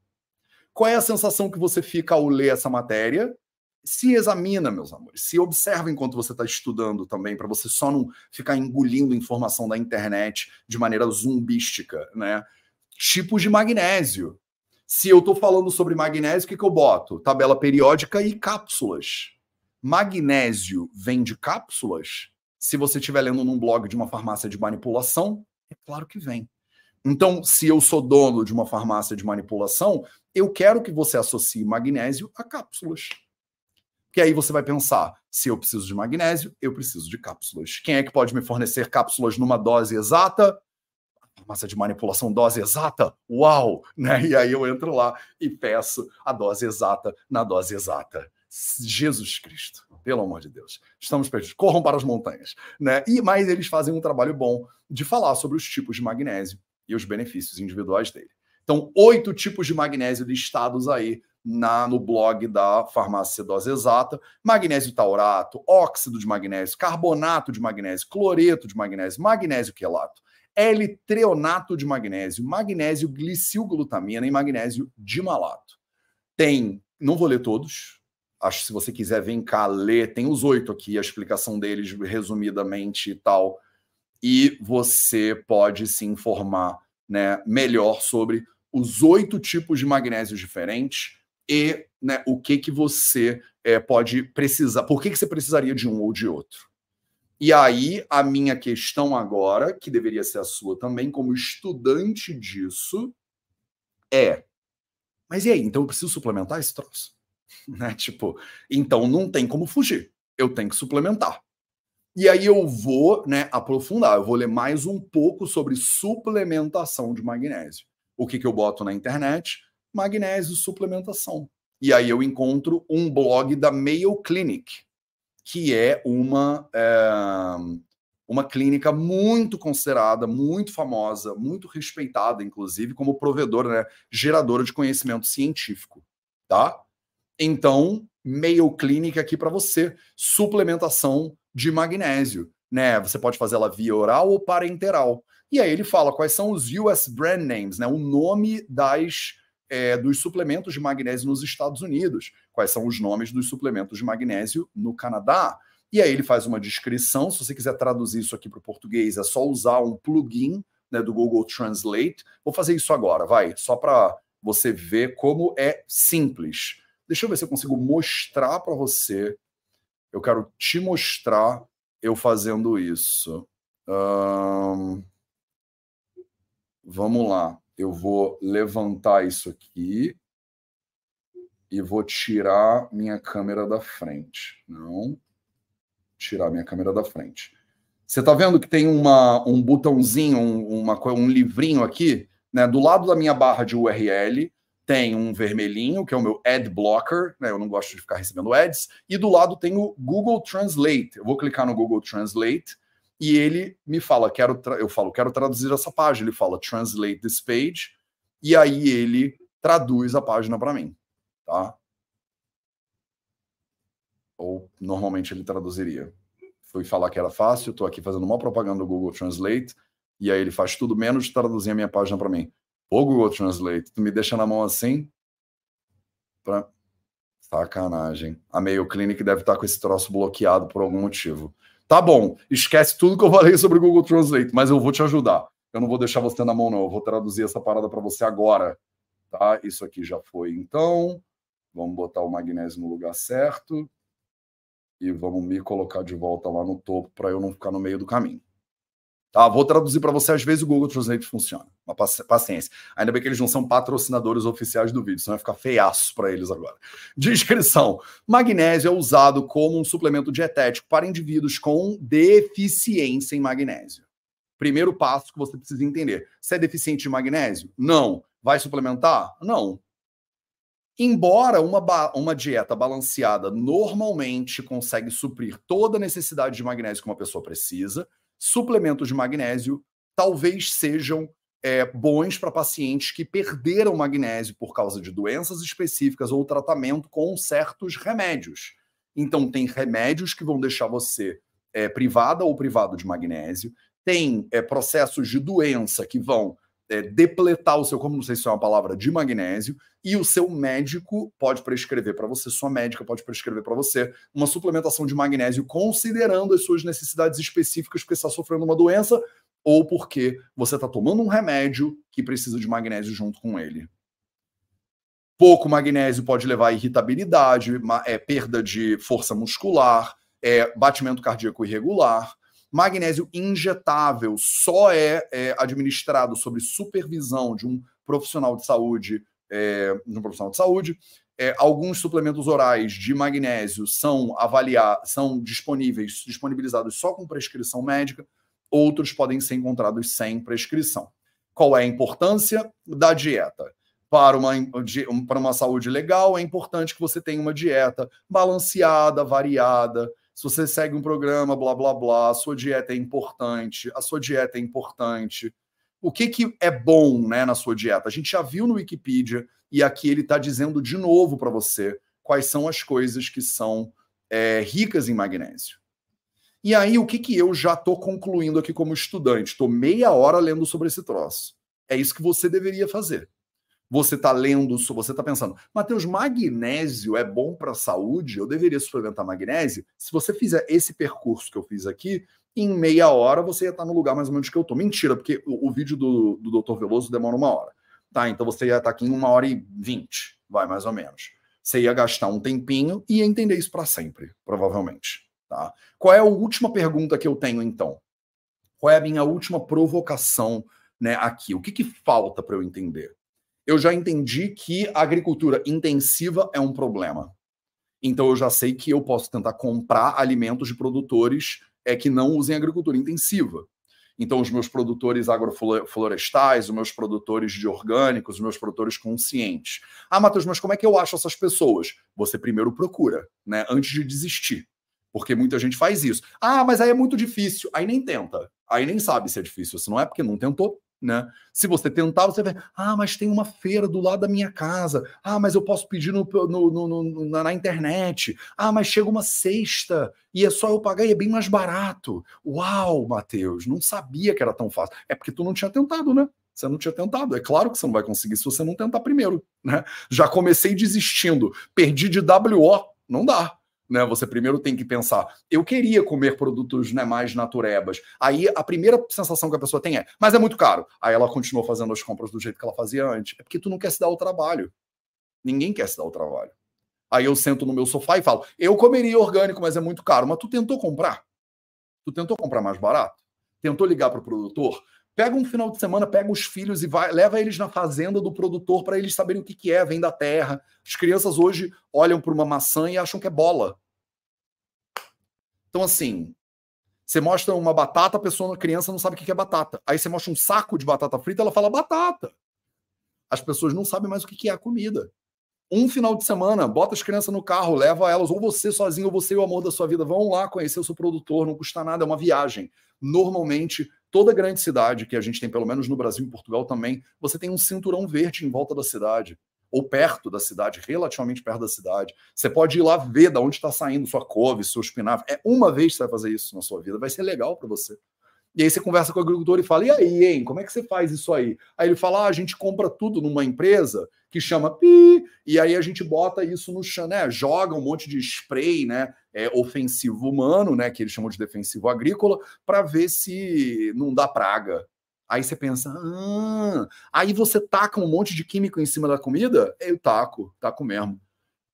Speaker 1: Qual é a sensação que você fica ao ler essa matéria? Se examina, meus amores, se observa enquanto você está estudando também, para você só não ficar engolindo informação da internet de maneira zumbística, né? Tipos de magnésio. Se eu estou falando sobre magnésio, o que, que eu boto? Tabela periódica e cápsulas. Magnésio vem de cápsulas? Se você estiver lendo num blog de uma farmácia de manipulação, é claro que vem. Então, se eu sou dono de uma farmácia de manipulação, eu quero que você associe magnésio a cápsulas. Que aí você vai pensar: se eu preciso de magnésio, eu preciso de cápsulas. Quem é que pode me fornecer cápsulas numa dose exata? Massa de manipulação, dose exata? Uau! Né? E aí eu entro lá e peço a dose exata na dose exata. Jesus Cristo, pelo amor de Deus. Estamos perdidos. Corram para as montanhas. Né? E mais eles fazem um trabalho bom de falar sobre os tipos de magnésio e os benefícios individuais dele. Então, oito tipos de magnésio listados aí na, no blog da Farmácia Dose Exata, magnésio taurato, óxido de magnésio, carbonato de magnésio, cloreto de magnésio, magnésio quelato, L-treonato de magnésio, magnésio glicilglutamina e magnésio dimalato. Tem, não vou ler todos, acho que se você quiser vem cá ler, tem os oito aqui, a explicação deles resumidamente e tal, e você pode se informar né, melhor sobre os oito tipos de magnésios diferentes e né, o que que você é, pode precisar, por que, que você precisaria de um ou de outro. E aí, a minha questão agora, que deveria ser a sua também, como estudante disso, é: mas e aí? Então eu preciso suplementar esse troço? Né? Tipo, então não tem como fugir. Eu tenho que suplementar. E aí eu vou né, aprofundar, eu vou ler mais um pouco sobre suplementação de magnésio. O que, que eu boto na internet? Magnésio suplementação. E aí eu encontro um blog da Mayo Clinic, que é uma, é, uma clínica muito considerada, muito famosa, muito respeitada, inclusive, como provedora, né, geradora de conhecimento científico, tá? Então, Mayo Clinic aqui para você, suplementação de magnésio, né? Você pode fazer ela via oral ou parenteral. E aí ele fala quais são os US brand names, né? O nome das é, dos suplementos de magnésio nos Estados Unidos, quais são os nomes dos suplementos de magnésio no Canadá. E aí ele faz uma descrição. Se você quiser traduzir isso aqui para o português, é só usar um plugin né, do Google Translate. Vou fazer isso agora, vai, só para você ver como é simples. Deixa eu ver se eu consigo mostrar para você. Eu quero te mostrar eu fazendo isso. vamos lá eu vou levantar isso aqui e vou tirar minha câmera da frente. Não, tirar minha câmera da frente. Você está vendo que tem uma, um botãozinho, um, uma, um livrinho aqui, né? Do lado da minha barra de URL tem um vermelhinho, que é o meu ad blocker, né? Eu não gosto de ficar recebendo ads, e do lado tem o Google Translate. Eu vou clicar no Google Translate e ele me fala, quero eu falo, quero traduzir essa página. Ele fala, translate this page, e aí ele traduz a página para mim, tá? Ou normalmente ele traduziria. Fui falar que era fácil, estou aqui fazendo uma propaganda do Google Translate, e aí ele faz tudo menos traduzir a minha página para mim. Ô Google Translate, tu me deixa na mão assim? Pra... Sacanagem. A Mayo Clinic deve estar com esse troço bloqueado por algum motivo. Tá bom, esquece tudo que eu falei sobre o Google Translate, mas eu vou te ajudar. Eu não vou deixar você na mão, não. Eu vou traduzir essa parada para você agora. Tá? Isso aqui já foi, então. Vamos botar o magnésio no lugar certo. E vamos me colocar de volta lá no topo para eu não ficar no meio do caminho. Tá, vou traduzir para você. Às vezes o Google Translate funciona. Uma paciência. Ainda bem que eles não são patrocinadores oficiais do vídeo, senão vai ficar feiaço para eles agora. Descrição: Magnésio é usado como um suplemento dietético para indivíduos com deficiência em magnésio. Primeiro passo que você precisa entender: você é deficiente de magnésio? Não. Vai suplementar? Não. Embora uma, uma dieta balanceada normalmente consegue suprir toda a necessidade de magnésio que uma pessoa precisa, suplementos de magnésio talvez sejam é, bons para pacientes que perderam magnésio por causa de doenças específicas ou tratamento com certos remédios. Então, tem remédios que vão deixar você é, privada ou privado de magnésio, tem é, processos de doença que vão é, depletar o seu, como não sei se é uma palavra, de magnésio, e o seu médico pode prescrever para você, sua médica pode prescrever para você uma suplementação de magnésio considerando as suas necessidades específicas porque está sofrendo uma doença ou porque você está tomando um remédio que precisa de magnésio junto com ele. Pouco magnésio pode levar a irritabilidade, é, perda de força muscular, é, batimento cardíaco irregular, Magnésio injetável só é, é administrado sob supervisão de um profissional de saúde, é, de um profissional de saúde. É, alguns suplementos orais de magnésio são avaliar, são disponíveis, disponibilizados só com prescrição médica, outros podem ser encontrados sem prescrição. Qual é a importância da dieta? Para uma, para uma saúde legal, é importante que você tenha uma dieta balanceada, variada, se você segue um programa, blá blá blá, a sua dieta é importante, a sua dieta é importante. O que, que é bom né, na sua dieta? A gente já viu no Wikipedia e aqui ele está dizendo de novo para você quais são as coisas que são é, ricas em magnésio. E aí, o que, que eu já estou concluindo aqui como estudante? Estou meia hora lendo sobre esse troço. É isso que você deveria fazer. Você está lendo, você está pensando, Mateus, magnésio é bom para a saúde? Eu deveria suplementar magnésio? Se você fizer esse percurso que eu fiz aqui, em meia hora você ia estar no lugar mais ou menos que eu estou. Mentira, porque o, o vídeo do, Dr. Veloso demora uma hora. Tá, então você ia estar aqui em uma hora e vinte, vai mais ou menos. Você ia gastar um tempinho e ia entender isso para sempre, provavelmente. Tá? Qual é a última pergunta que eu tenho então? Qual é a minha última provocação né, aqui? O que, que falta para eu entender? Eu já entendi que a agricultura intensiva é um problema. Então eu já sei que eu posso tentar comprar alimentos de produtores é, que não usem agricultura intensiva. Então, os meus produtores agroflorestais, os meus produtores de orgânicos, os meus produtores conscientes. Ah, Matheus, mas como é que eu acho essas pessoas? Você primeiro procura, né? Antes de desistir. Porque muita gente faz isso. Ah, mas aí é muito difícil. Aí nem tenta. Aí nem sabe se é difícil. Se não é porque não tentou, né? Se você tentar, você vai, ah, mas tem uma feira do lado da minha casa. Ah, mas eu posso pedir no, no, no, na, na, internet. Ah, mas chega uma sexta e é só eu pagar e é bem mais barato. Uau, Matheus, não sabia que era tão fácil. É porque tu não tinha tentado, né? Você não tinha tentado. É claro que você não vai conseguir se você não tentar primeiro, né? Já comecei desistindo, perdi de WO, não dá né? Você primeiro tem que pensar, eu queria comer produtos né, mais naturebas. Aí a primeira sensação que a pessoa tem é, mas é muito caro. Aí ela continua fazendo as compras do jeito que ela fazia antes. É porque tu não quer se dar o trabalho. Ninguém quer se dar o trabalho. Aí eu sento no meu sofá e falo, eu comeria orgânico, mas é muito caro. Mas tu tentou comprar? Tu tentou comprar mais barato? Tentou ligar para o produtor? Pega um final de semana, pega os filhos e vai, leva eles na fazenda do produtor para eles saberem o que, que é, vem da terra. As crianças hoje olham para uma maçã e acham que é bola. Então, assim, você mostra uma batata, a pessoa, a criança não sabe o que é batata. Aí você mostra um saco de batata frita, ela fala batata. As pessoas não sabem mais o que é a comida. Um final de semana, bota as crianças no carro, leva elas, ou você sozinho, ou você e o amor da sua vida, vão lá conhecer o seu produtor, não custa nada, é uma viagem. Normalmente, toda grande cidade, que a gente tem pelo menos no Brasil e Portugal também, você tem um cinturão verde em volta da cidade, ou perto da cidade, relativamente perto da cidade. Você pode ir lá ver de onde está saindo sua couve, seu espinafre. É uma vez que você vai fazer isso na sua vida, vai ser legal para você. E aí você conversa com o agricultor e fala: e aí, hein, como é que você faz isso aí? Aí ele fala: ah, a gente compra tudo numa empresa que chama Pi, e aí a gente bota isso no chão, né? Joga um monte de spray, né? É, ofensivo humano, né? Que eles chamam de defensivo agrícola, para ver se não dá praga. Aí você pensa, ah, aí você taca um monte de químico em cima da comida? Eu taco, taco mesmo.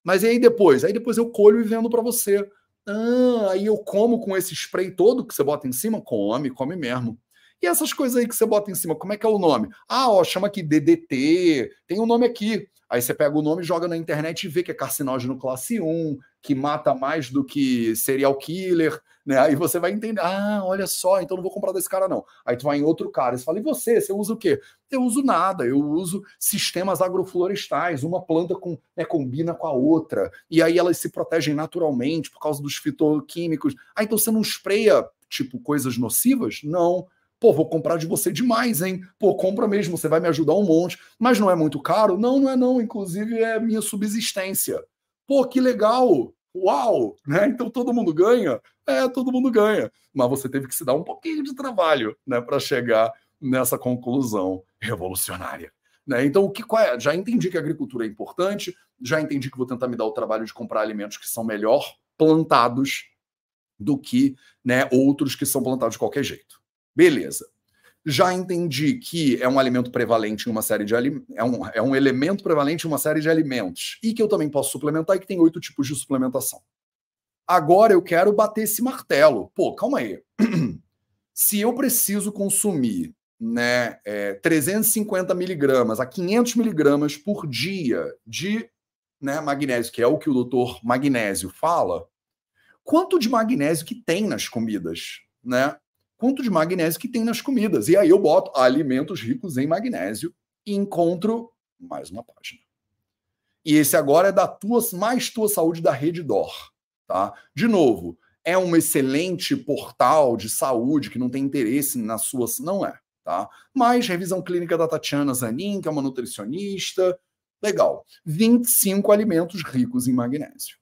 Speaker 1: Mas e aí depois? Aí depois eu colho e vendo para você. Ah, aí eu como com esse spray todo que você bota em cima? Come, come mesmo. E essas coisas aí que você bota em cima, como é que é o nome? Ah, ó, chama aqui DDT, tem um nome aqui. Aí você pega o nome, joga na internet e vê que é carcinógeno classe 1, que mata mais do que serial killer, né? Aí você vai entender, ah, olha só, então não vou comprar desse cara não. Aí tu vai em outro cara, e fala, e você, você usa o quê? Eu uso nada, eu uso sistemas agroflorestais, uma planta com, né, combina com a outra, e aí elas se protegem naturalmente por causa dos fitoquímicos. Ah, então você não espreia, tipo, coisas nocivas? Não. Pô, vou comprar de você demais, hein? Pô, compra mesmo, você vai me ajudar um monte. Mas não é muito caro? Não, não é não. Inclusive é minha subsistência. Pô, que legal! Uau! Né? Então todo mundo ganha? É, todo mundo ganha. Mas você teve que se dar um pouquinho de trabalho né, para chegar nessa conclusão revolucionária. Né? Então, o que é? Já entendi que a agricultura é importante, já entendi que vou tentar me dar o trabalho de comprar alimentos que são melhor plantados do que né, outros que são plantados de qualquer jeito. Beleza. Já entendi que é um alimento prevalente em uma série de é um, é um elemento prevalente em uma série de alimentos e que eu também posso suplementar e que tem oito tipos de suplementação. Agora eu quero bater esse martelo. Pô, calma aí. Se eu preciso consumir né, é, 350 miligramas a 500 miligramas por dia de né, magnésio, que é o que o doutor Magnésio fala, quanto de magnésio que tem nas comidas? Né? Quanto de magnésio que tem nas comidas. E aí eu boto alimentos ricos em magnésio e encontro mais uma página. E esse agora é da tua, mais tua saúde da Rede Dor, tá? De novo, é um excelente portal de saúde que não tem interesse nas suas, não é. tá? Mais revisão clínica da Tatiana Zanin, que é uma nutricionista. Legal. 25 alimentos ricos em magnésio.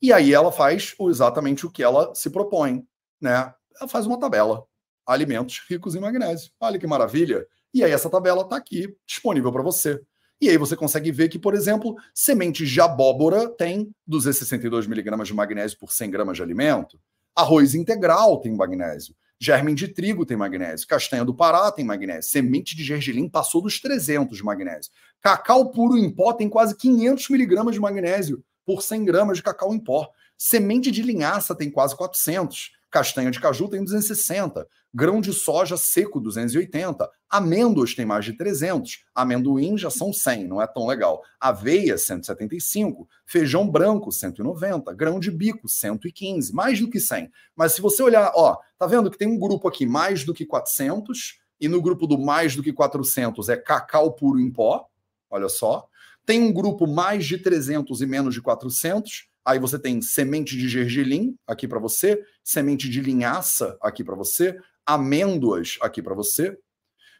Speaker 1: E aí ela faz exatamente o que ela se propõe, né? Ela faz uma tabela. Alimentos ricos em magnésio. Olha que maravilha. E aí essa tabela está aqui disponível para você. E aí você consegue ver que, por exemplo, sementes de abóbora tem 262 miligramas de magnésio por 100 gramas de alimento. Arroz integral tem magnésio. Germen de trigo tem magnésio. Castanha do Pará tem magnésio. Semente de gergelim passou dos 300 de magnésio. Cacau puro em pó tem quase 500 miligramas de magnésio por 100 gramas de cacau em pó. Semente de linhaça tem quase 400. Castanha de caju tem 260. Grão de soja seco, 280. Amêndoas tem mais de 300. Amendoim já são 100, não é tão legal. Aveia, 175. Feijão branco, 190. Grão de bico, 115. Mais do que 100. Mas se você olhar, ó, tá vendo que tem um grupo aqui mais do que 400 e no grupo do mais do que 400 é cacau puro em pó. Olha só. Tem um grupo mais de 300 e menos de 400 Aí você tem semente de gergelim aqui para você, semente de linhaça aqui para você, amêndoas aqui para você.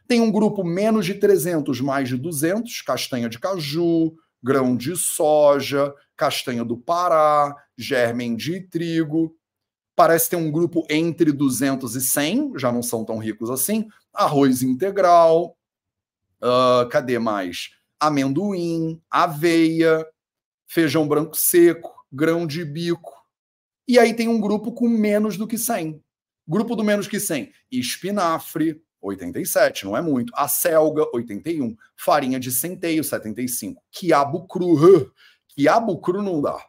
Speaker 1: Tem um grupo menos de 300, mais de 200, castanha de caju, grão de soja, castanha do Pará, germen de trigo. Parece ter um grupo entre 200 e 100, já não são tão ricos assim. Arroz integral, uh, cadê mais? Amendoim, aveia, feijão branco seco, grão de bico. E aí tem um grupo com menos do que 100. Grupo do menos que 100, espinafre, 87, não é muito. A selga, 81. Farinha de centeio, 75. Quiabo cru. Quiabo cru não dá.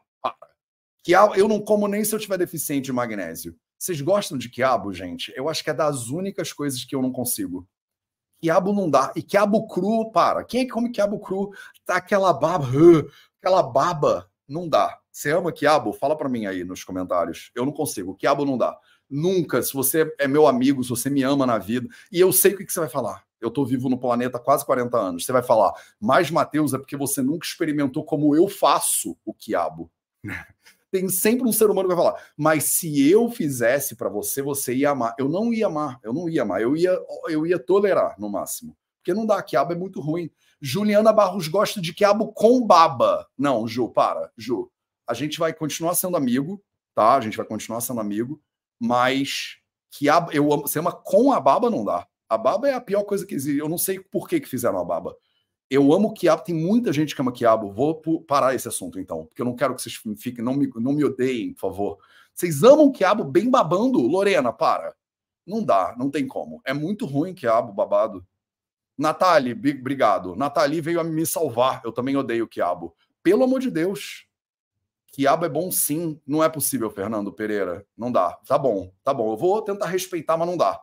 Speaker 1: Quiabo, eu não como nem se eu tiver deficiente de magnésio. Vocês gostam de quiabo, gente? Eu acho que é das únicas coisas que eu não consigo. Quiabo não dá. E quiabo cru, para. Quem é que come quiabo cru? Tá aquela baba. Aquela baba. Não dá. Você ama quiabo? Fala para mim aí nos comentários. Eu não consigo. Quiabo não dá. Nunca. Se você é meu amigo, se você me ama na vida, e eu sei o que, você vai falar. Eu estou vivo no planeta há quase 40 anos. Você vai falar, mas Mateus, é porque você nunca experimentou como eu faço o quiabo. Tem sempre um ser humano que vai falar, mas se eu fizesse para você, você ia amar. Eu não ia amar, eu não ia amar, eu ia, eu ia tolerar no máximo. Porque não dá, quiabo é muito ruim. Juliana Barros gosta de quiabo com baba. Não, Ju, para, Ju a gente vai continuar sendo amigo, tá? A gente vai continuar sendo amigo, mas que a, eu amo, você ama com a baba não dá. A baba é a pior coisa que existe. Eu não sei por que, que fizeram a baba. Eu amo quiabo, tem muita gente que ama quiabo. Vou parar esse assunto então, porque eu não quero que vocês fiquem, não me, não me odeiem, por favor. Vocês amam quiabo bem babando? Lorena, para. Não dá, não tem como. É muito ruim quiabo babado. Nathalie, obrigado. Nathalie veio a me salvar. Eu também odeio quiabo. Pelo amor de Deus. Quiabo é bom sim. Não é possível, Fernando Pereira. Não dá. Tá bom, tá bom. Eu vou tentar respeitar, mas não dá.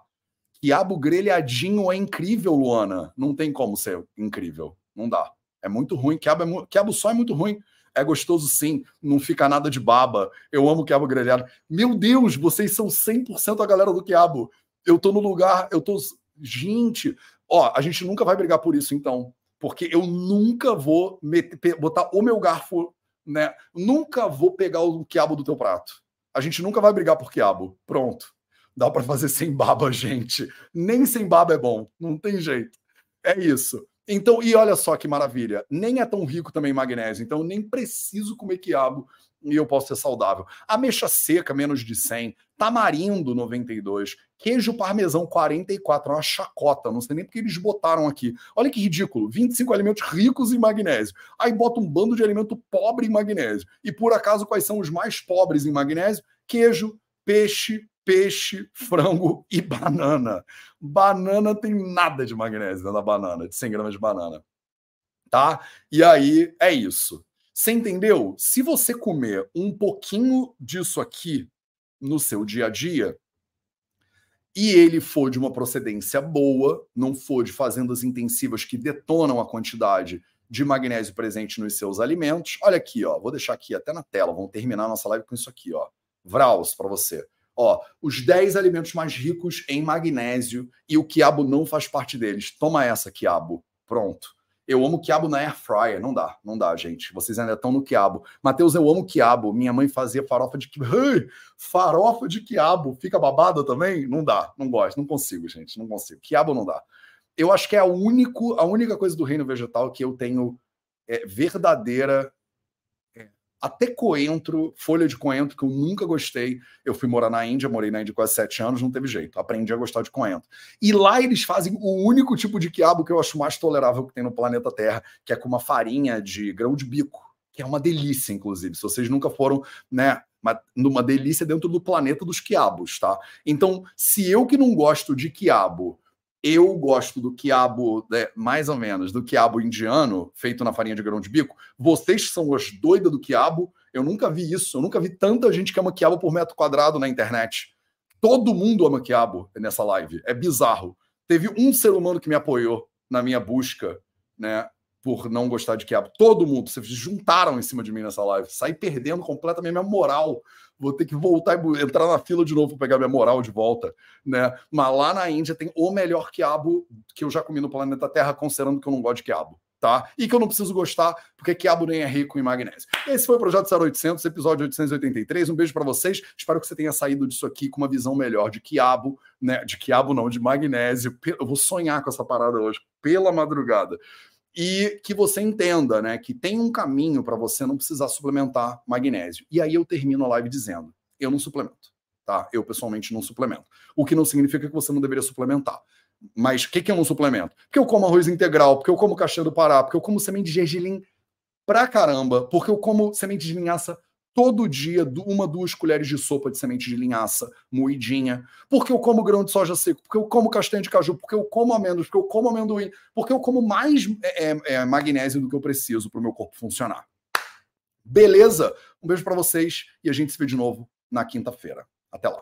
Speaker 1: Quiabo grelhadinho é incrível, Luana. Não tem como ser incrível. Não dá. É muito ruim. Quiabo, é mu... quiabo só é muito ruim. É gostoso sim, não fica nada de baba. Eu amo quiabo grelhado. Meu Deus, vocês são 100% a galera do quiabo. Eu tô no lugar, eu tô. Gente, ó, a gente nunca vai brigar por isso então. Porque eu nunca vou meter, botar o meu garfo né? Nunca vou pegar o quiabo do teu prato. A gente nunca vai brigar por quiabo. Pronto. Dá para fazer sem baba, gente. Nem sem baba é bom. Não tem jeito. É isso. Então, e olha só que maravilha. Nem é tão rico também magnésio. Então, nem preciso comer quiabo e eu posso ser saudável. Ameixa seca, menos de 100. Tamarindo, 92. Queijo parmesão, 44. É uma chacota. Não sei nem porque eles botaram aqui. Olha que ridículo. 25 alimentos ricos em magnésio. Aí bota um bando de alimento pobre em magnésio. E por acaso, quais são os mais pobres em magnésio? Queijo, peixe, peixe, frango e banana. Banana tem nada de magnésio na banana, de 100 gramas de banana. Tá? E aí é isso. Você entendeu? Se você comer um pouquinho disso aqui no seu dia a dia e ele for de uma procedência boa, não for de fazendas intensivas que detonam a quantidade de magnésio presente nos seus alimentos. Olha aqui, ó, vou deixar aqui até na tela, vamos terminar nossa live com isso aqui, ó. Vraus para você. Ó, os 10 alimentos mais ricos em magnésio e o quiabo não faz parte deles. Toma essa, quiabo. Pronto Eu amo quiabo na air fryer. Não dá, não dá, gente. Vocês ainda estão no quiabo. Matheus, eu amo quiabo. Minha mãe fazia farofa de quiabo. farofa de quiabo. Fica babada também? Não dá, não gosto, não consigo, gente. Não consigo. Quiabo não dá. Eu acho que é a, único, a única coisa do reino vegetal que eu tenho é, verdadeira até coentro, folha de coentro, que eu nunca gostei. Eu fui morar na Índia, morei na Índia quase sete anos, não teve jeito. Aprendi a gostar de coentro. E lá eles fazem o único tipo de quiabo que eu acho mais tolerável que tem no planeta Terra, que é com uma farinha de grão de bico, que é uma delícia, inclusive. Se vocês nunca foram, né, numa delícia dentro do planeta dos quiabos, tá? Então, se eu que não gosto de quiabo eu gosto do quiabo, né, mais ou menos, do quiabo indiano, feito na farinha de grão de bico. Vocês são os doidas do quiabo. Eu nunca vi isso. Eu nunca vi tanta gente que ama quiabo por metro quadrado na internet. Todo mundo ama quiabo nessa live. É bizarro. Teve um ser humano que me apoiou na minha busca, né, por não gostar de quiabo. Todo mundo. Vocês juntaram em cima de mim nessa live. Saí perdendo completamente minha moral vou ter que voltar e entrar na fila de novo para pegar minha moral de volta, né? Mas lá na Índia tem o melhor quiabo que eu já comi no planeta Terra, considerando que eu não gosto de quiabo. Tá? E que eu não preciso gostar, porque quiabo nem é rico em magnésio. Esse foi o Projeto 0800, episódio 883. Um beijo para vocês. Espero que você tenha saído disso aqui com uma visão melhor de quiabo, né? De quiabo não, de magnésio. Eu vou sonhar com essa parada hoje, pela madrugada e que você entenda, né, que tem um caminho para você não precisar suplementar magnésio. E aí eu termino a live dizendo: eu não suplemento, tá? Eu pessoalmente não suplemento. O que não significa que você não deveria suplementar. Mas o que, que é um suplemento? Porque eu como arroz integral, porque eu como caixinha do Pará, porque eu como semente de gergelim pra caramba, porque eu como semente de linhaça todo dia uma, duas colheres de sopa de semente de linhaça moidinha, porque eu como grão de soja seco, porque eu como castanha de caju, porque eu como amêndoas, porque eu como amendoim, porque eu como mais é, é, é magnésio do que eu preciso para o meu corpo funcionar. Beleza? Um beijo para vocês e a gente se vê de novo na quinta-feira. Até lá.